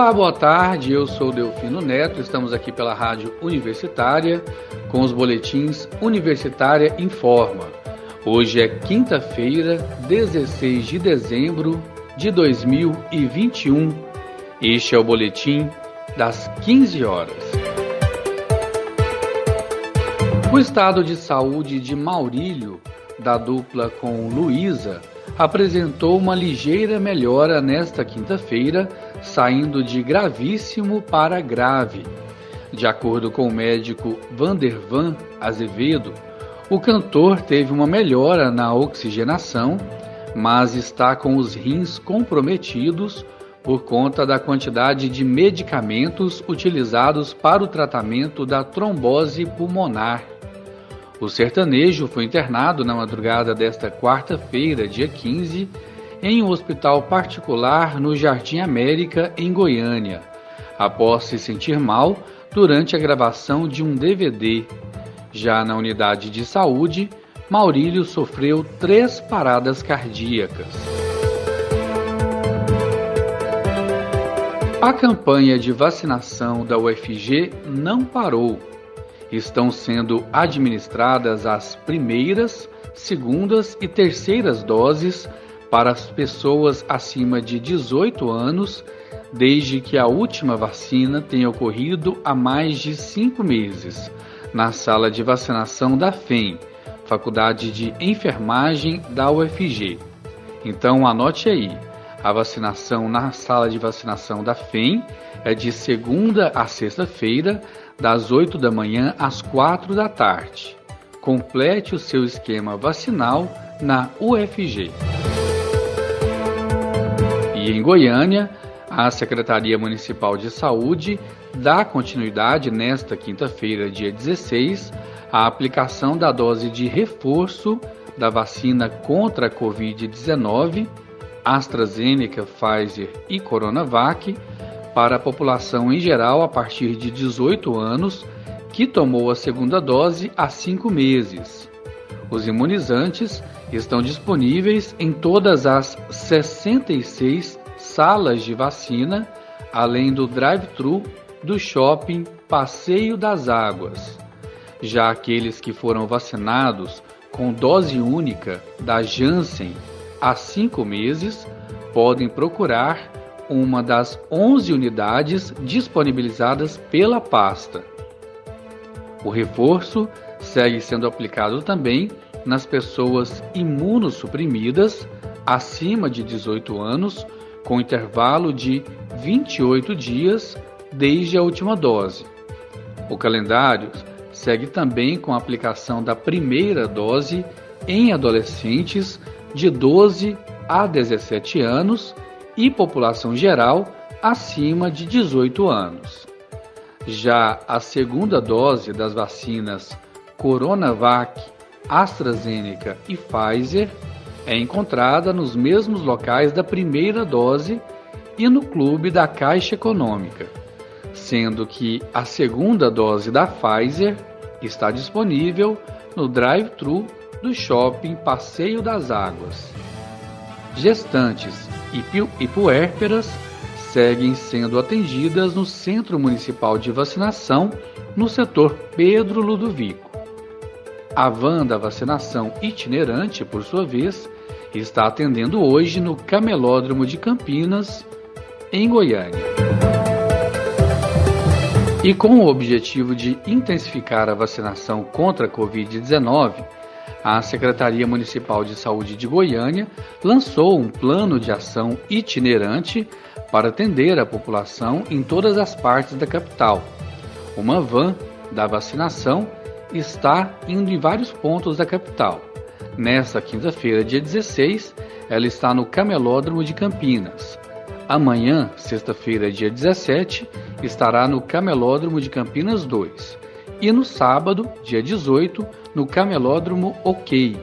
Olá, boa tarde. Eu sou Delfino Neto. Estamos aqui pela Rádio Universitária com os boletins Universitária Informa. Hoje é quinta-feira, 16 de dezembro de 2021. Este é o boletim das 15 horas. O estado de saúde de Maurílio, da dupla com Luísa, apresentou uma ligeira melhora nesta quinta-feira, saindo de gravíssimo para grave. De acordo com o médico Vandervan Azevedo, o cantor teve uma melhora na oxigenação, mas está com os rins comprometidos por conta da quantidade de medicamentos utilizados para o tratamento da trombose pulmonar. O sertanejo foi internado na madrugada desta quarta-feira, dia 15, em um hospital particular no Jardim América, em Goiânia, após se sentir mal durante a gravação de um DVD. Já na unidade de saúde, Maurílio sofreu três paradas cardíacas. A campanha de vacinação da UFG não parou estão sendo administradas as primeiras, segundas e terceiras doses para as pessoas acima de 18 anos, desde que a última vacina tenha ocorrido há mais de cinco meses, na sala de vacinação da FEM, Faculdade de Enfermagem da UFG. Então anote aí, a vacinação na sala de vacinação da FEM é de segunda a sexta-feira, das 8 da manhã às 4 da tarde. Complete o seu esquema vacinal na UFG. E em Goiânia, a Secretaria Municipal de Saúde dá continuidade nesta quinta-feira, dia 16, à aplicação da dose de reforço da vacina contra a Covid-19, AstraZeneca, Pfizer e Coronavac para a população em geral a partir de 18 anos que tomou a segunda dose há cinco meses. Os imunizantes estão disponíveis em todas as 66 salas de vacina, além do drive-thru do shopping Passeio das Águas. Já aqueles que foram vacinados com dose única da Janssen há cinco meses podem procurar uma das 11 unidades disponibilizadas pela pasta. O reforço segue sendo aplicado também nas pessoas imunossuprimidas acima de 18 anos, com intervalo de 28 dias desde a última dose. O calendário segue também com a aplicação da primeira dose em adolescentes de 12 a 17 anos e população geral acima de 18 anos. Já a segunda dose das vacinas Coronavac, AstraZeneca e Pfizer é encontrada nos mesmos locais da primeira dose e no clube da Caixa Econômica, sendo que a segunda dose da Pfizer está disponível no drive-thru do shopping Passeio das Águas. Gestantes e puérperas seguem sendo atendidas no Centro Municipal de Vacinação no setor Pedro Ludovico. A van da vacinação itinerante, por sua vez, está atendendo hoje no Camelódromo de Campinas, em Goiânia. E com o objetivo de intensificar a vacinação contra a Covid-19, a Secretaria Municipal de Saúde de Goiânia lançou um plano de ação itinerante para atender a população em todas as partes da capital. Uma van da vacinação está indo em vários pontos da capital. Nesta quinta-feira, dia 16, ela está no Camelódromo de Campinas. Amanhã, sexta-feira, dia 17, estará no Camelódromo de Campinas 2. E no sábado, dia 18, no Camelódromo OK.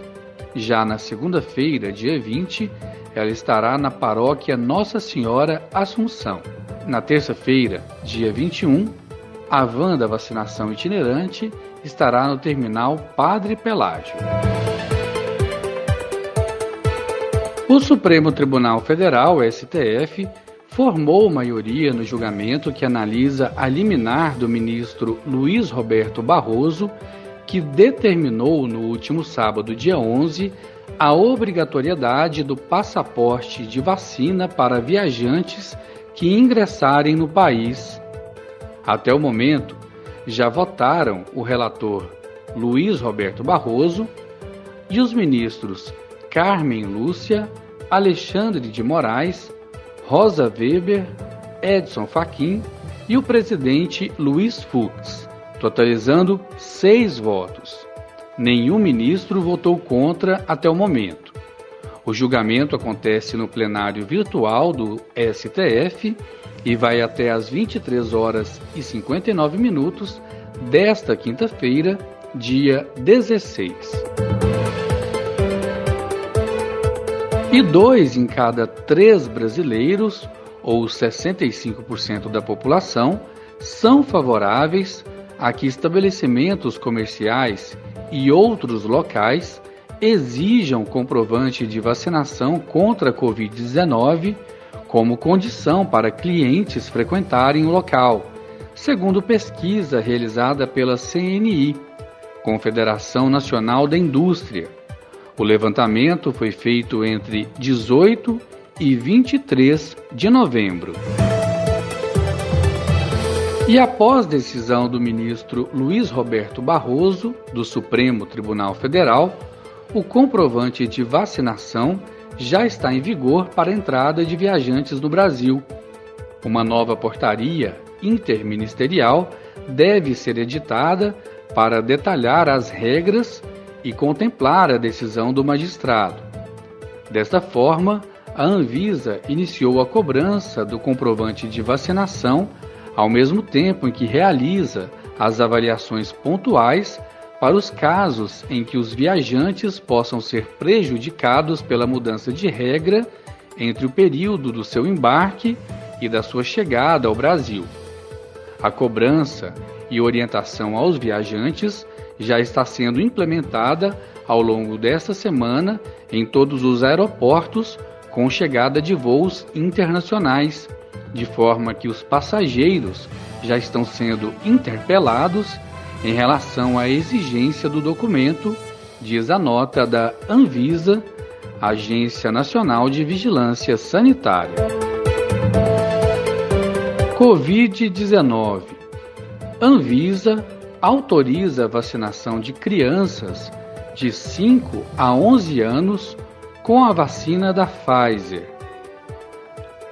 Já na segunda-feira, dia 20, ela estará na paróquia Nossa Senhora Assunção. Na terça-feira, dia 21, a van da vacinação itinerante estará no terminal Padre Pelágio. O Supremo Tribunal Federal, STF, formou maioria no julgamento que analisa a liminar do ministro Luiz Roberto Barroso, que determinou no último sábado, dia 11, a obrigatoriedade do passaporte de vacina para viajantes que ingressarem no país. Até o momento, já votaram o relator Luiz Roberto Barroso e os ministros Carmen Lúcia, Alexandre de Moraes, Rosa Weber, Edson Fachin e o presidente Luiz Fux, totalizando seis votos. Nenhum ministro votou contra até o momento. O julgamento acontece no plenário virtual do STF e vai até às 23 horas e 59 minutos desta quinta-feira, dia 16. E dois em cada três brasileiros, ou 65% da população, são favoráveis a que estabelecimentos comerciais e outros locais exijam comprovante de vacinação contra a Covid-19 como condição para clientes frequentarem o local, segundo pesquisa realizada pela CNI, Confederação Nacional da Indústria. O levantamento foi feito entre 18 e 23 de novembro. E após decisão do ministro Luiz Roberto Barroso, do Supremo Tribunal Federal, o comprovante de vacinação já está em vigor para a entrada de viajantes no Brasil. Uma nova portaria interministerial deve ser editada para detalhar as regras e contemplar a decisão do magistrado. Desta forma, a Anvisa iniciou a cobrança do comprovante de vacinação ao mesmo tempo em que realiza as avaliações pontuais para os casos em que os viajantes possam ser prejudicados pela mudança de regra entre o período do seu embarque e da sua chegada ao Brasil. A cobrança e orientação aos viajantes já está sendo implementada ao longo desta semana em todos os aeroportos com chegada de voos internacionais de forma que os passageiros já estão sendo interpelados em relação à exigência do documento, diz a nota da Anvisa, Agência Nacional de Vigilância Sanitária. Covid-19. Anvisa autoriza a vacinação de crianças de 5 a 11 anos com a vacina da Pfizer.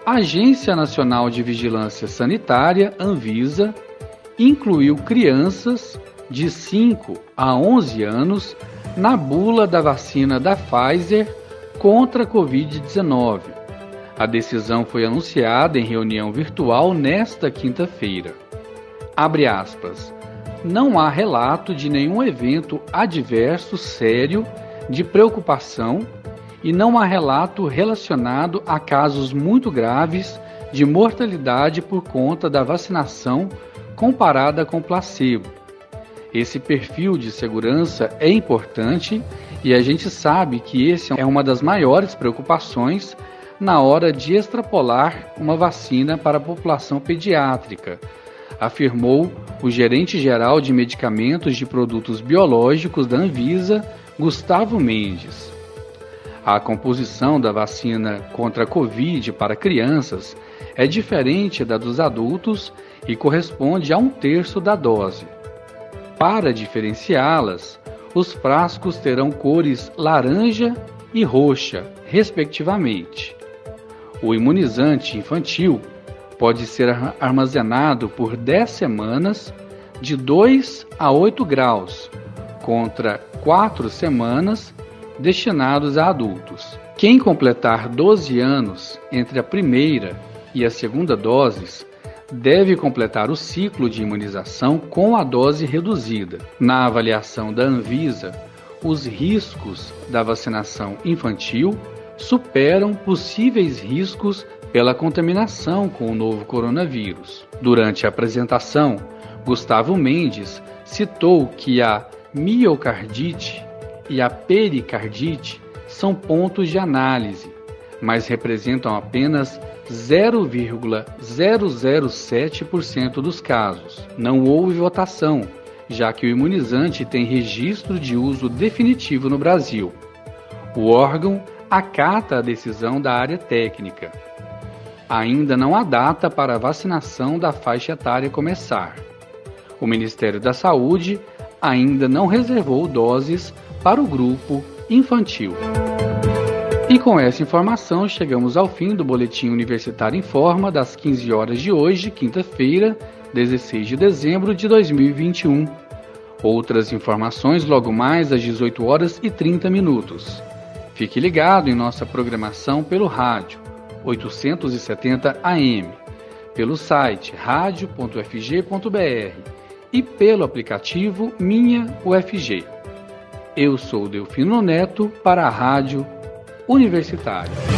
A Agência Nacional de Vigilância Sanitária, Anvisa, incluiu crianças de 5 a 11 anos na bula da vacina da Pfizer contra a Covid-19. A decisão foi anunciada em reunião virtual nesta quinta-feira. Abre aspas. Não há relato de nenhum evento adverso sério de preocupação e não há relato relacionado a casos muito graves de mortalidade por conta da vacinação comparada com placebo. Esse perfil de segurança é importante e a gente sabe que esse é uma das maiores preocupações na hora de extrapolar uma vacina para a população pediátrica, afirmou o gerente geral de medicamentos de produtos biológicos da Anvisa, Gustavo Mendes. A composição da vacina contra a Covid para crianças é diferente da dos adultos e corresponde a um terço da dose. Para diferenciá-las, os frascos terão cores laranja e roxa, respectivamente. O imunizante infantil pode ser armazenado por 10 semanas, de 2 a 8 graus, contra 4 semanas destinados a adultos. Quem completar 12 anos entre a primeira e a segunda doses deve completar o ciclo de imunização com a dose reduzida. Na avaliação da Anvisa, os riscos da vacinação infantil superam possíveis riscos pela contaminação com o novo coronavírus. Durante a apresentação, Gustavo Mendes citou que a miocardite e a pericardite são pontos de análise, mas representam apenas 0,007% dos casos. Não houve votação, já que o imunizante tem registro de uso definitivo no Brasil. O órgão acata a decisão da área técnica. Ainda não há data para a vacinação da faixa etária começar. O Ministério da Saúde ainda não reservou doses para o grupo infantil. E com essa informação, chegamos ao fim do Boletim Universitário em Forma das 15 horas de hoje, quinta-feira, 16 de dezembro de 2021. Outras informações logo mais às 18 horas e 30 minutos. Fique ligado em nossa programação pelo rádio 870 AM, pelo site radio.fg.br e pelo aplicativo Minha UFG. Eu sou Delfino Neto para a Rádio universitário.